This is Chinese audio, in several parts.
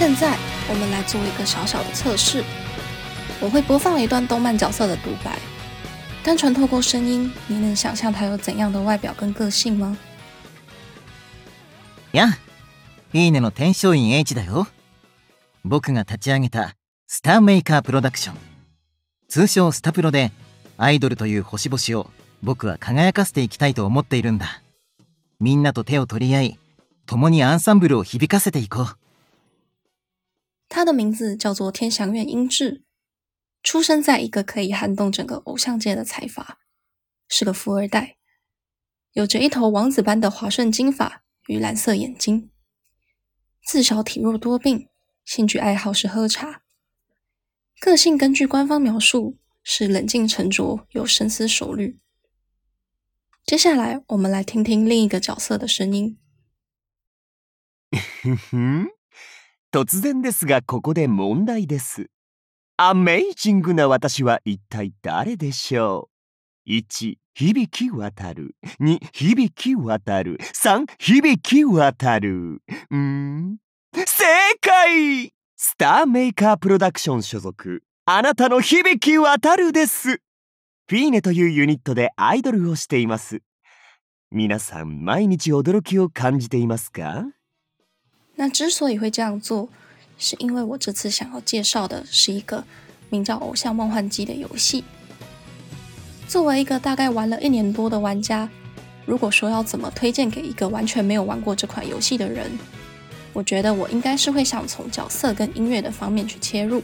现在我们来做一个小小的测试，我会播放一段动漫角色的独白，单纯透过声音，你能想象他有怎样的外表跟个性吗？呀，いいねの天璋院 H だよ。仆が立ち上げたスターメーカープロダクション、通称スタプロでアイドルという星々を仆は辉かせていきたいと思っているんだ。みんなと手を取り合い、共にアンサンブルを响かせていこう。他的名字叫做天祥院英治，出生在一个可以撼动整个偶像界的财阀，是个富二代，有着一头王子般的华顺金发与蓝色眼睛。自小体弱多病，兴趣爱好是喝茶。个性根据官方描述是冷静沉着，有深思熟虑。接下来，我们来听听另一个角色的声音。突然ですが、ここで问题です。アメイジングな私は一体谁でしょう ?1、响渡る。2、响渡る。3、响渡るう。ん正解スターメーカープロダクション所属、あなたの响渡るです。フィーネというユニットでアイドルをしています。皆さん、毎日惊きを感じていますか？那之所以会这样做，是因为我这次想要介绍的是一个名叫《偶像梦幻机》的游戏。作为一个大概玩了一年多的玩家，如果说要怎么推荐给一个完全没有玩过这款游戏的人，我觉得我应该是会想从角色跟音乐的方面去切入，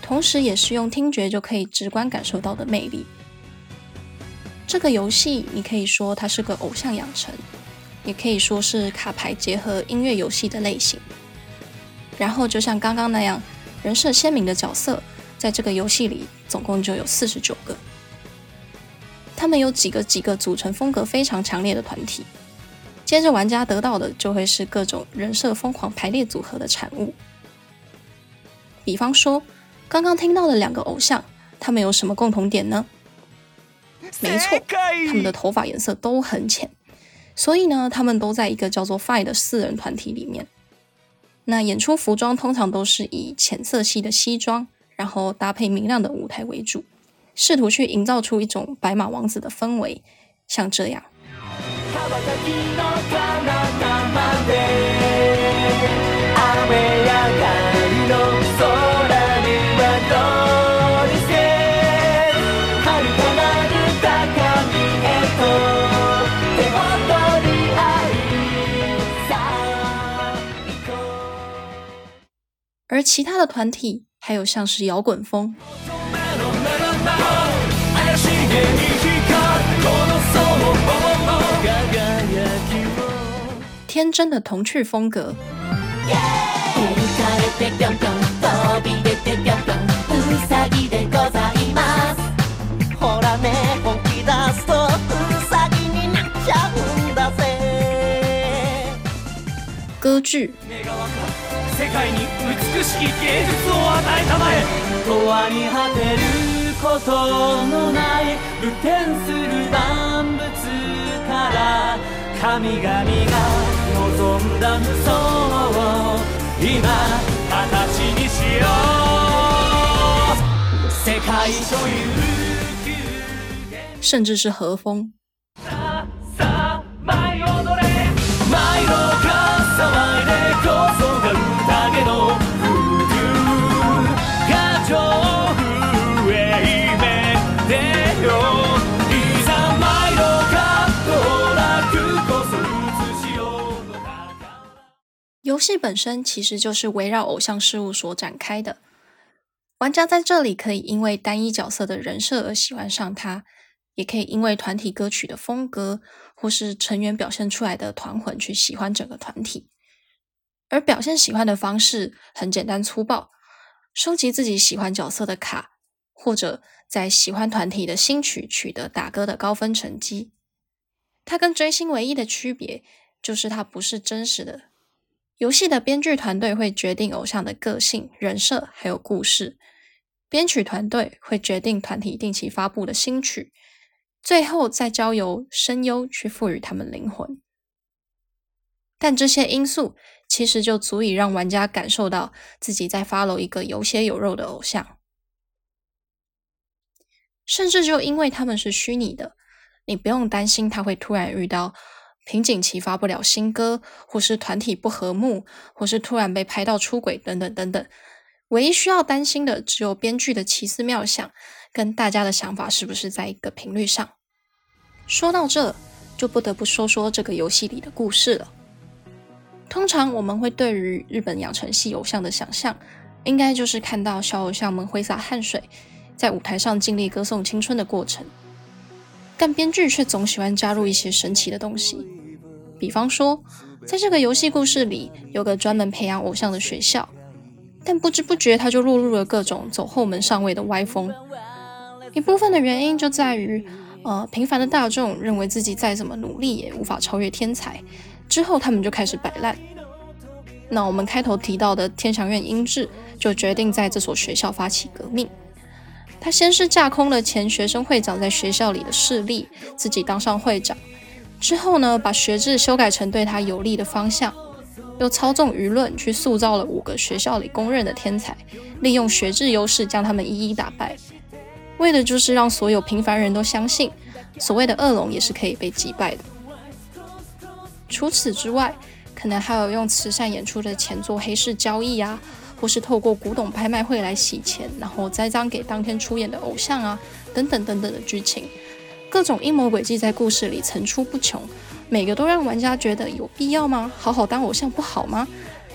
同时也是用听觉就可以直观感受到的魅力。这个游戏，你可以说它是个偶像养成。也可以说是卡牌结合音乐游戏的类型，然后就像刚刚那样，人设鲜明的角色，在这个游戏里总共就有四十九个。他们有几个几个组成风格非常强烈的团体，接着玩家得到的就会是各种人设疯狂排列组合的产物。比方说，刚刚听到的两个偶像，他们有什么共同点呢？没错，他们的头发颜色都很浅。所以呢，他们都在一个叫做 FIVE 的四人团体里面。那演出服装通常都是以浅色系的西装，然后搭配明亮的舞台为主，试图去营造出一种白马王子的氛围，像这样。其他的团体还有像是摇滚风、天真的童趣风格、歌剧。世界に美しき芸術を与えたまえ永遠に果てることのない露天する万物から神々が望んだ無双を今形にしよう世界所有甚至是和风。游戏本身其实就是围绕偶像事物所展开的。玩家在这里可以因为单一角色的人设而喜欢上他，也可以因为团体歌曲的风格或是成员表现出来的团魂去喜欢整个团体。而表现喜欢的方式很简单粗暴，收集自己喜欢角色的卡，或者在喜欢团体的新曲取得打歌的高分成绩。它跟追星唯一的区别就是它不是真实的。游戏的编剧团队会决定偶像的个性、人设还有故事，编曲团队会决定团体定期发布的新曲，最后再交由声优去赋予他们灵魂。但这些因素其实就足以让玩家感受到自己在 follow 一个有血有肉的偶像。甚至就因为他们是虚拟的，你不用担心他会突然遇到瓶颈期发不了新歌，或是团体不和睦，或是突然被拍到出轨等等等等。唯一需要担心的只有编剧的奇思妙想，跟大家的想法是不是在一个频率上。说到这，就不得不说说这个游戏里的故事了。通常我们会对于日本养成系偶像的想象，应该就是看到小偶像们挥洒汗水，在舞台上尽力歌颂青春的过程。但编剧却总喜欢加入一些神奇的东西，比方说，在这个游戏故事里，有个专门培养偶像的学校，但不知不觉他就落入了各种走后门上位的歪风。一部分的原因就在于，呃，平凡的大众认为自己再怎么努力也无法超越天才，之后他们就开始摆烂。那我们开头提到的天祥院英治就决定在这所学校发起革命。他先是架空了前学生会长在学校里的势力，自己当上会长。之后呢，把学制修改成对他有利的方向，又操纵舆论去塑造了五个学校里公认的天才，利用学制优势将他们一一打败，为的就是让所有平凡人都相信，所谓的恶龙也是可以被击败的。除此之外，可能还有用慈善演出的钱做黑市交易啊。或是透过古董拍卖会来洗钱，然后栽赃给当天出演的偶像啊，等等等等的剧情，各种阴谋诡计在故事里层出不穷，每个都让玩家觉得有必要吗？好好当偶像不好吗？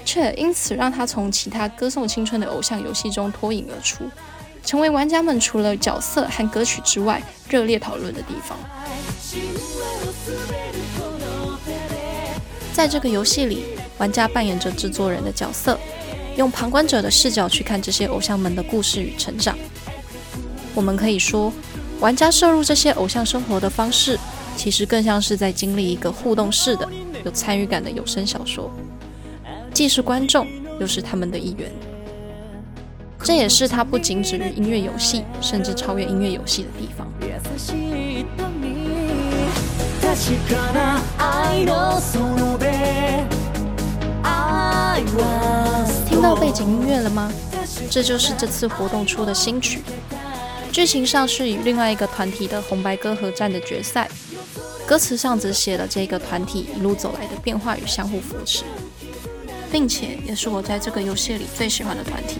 却因此让他从其他歌颂青春的偶像游戏中脱颖而出，成为玩家们除了角色和歌曲之外热烈讨论的地方。在这个游戏里，玩家扮演着制作人的角色。用旁观者的视角去看这些偶像们的故事与成长，我们可以说，玩家涉入这些偶像生活的方式，其实更像是在经历一个互动式的、有参与感的有声小说，既是观众，又是他们的一员。这也是它不仅止于音乐游戏，甚至超越音乐游戏的地方。听到背景音乐了吗？这就是这次活动出的新曲。剧情上是以另外一个团体的红白歌合战的决赛，歌词上则写了这个团体一路走来的变化与相互扶持，并且也是我在这个游戏里最喜欢的团体。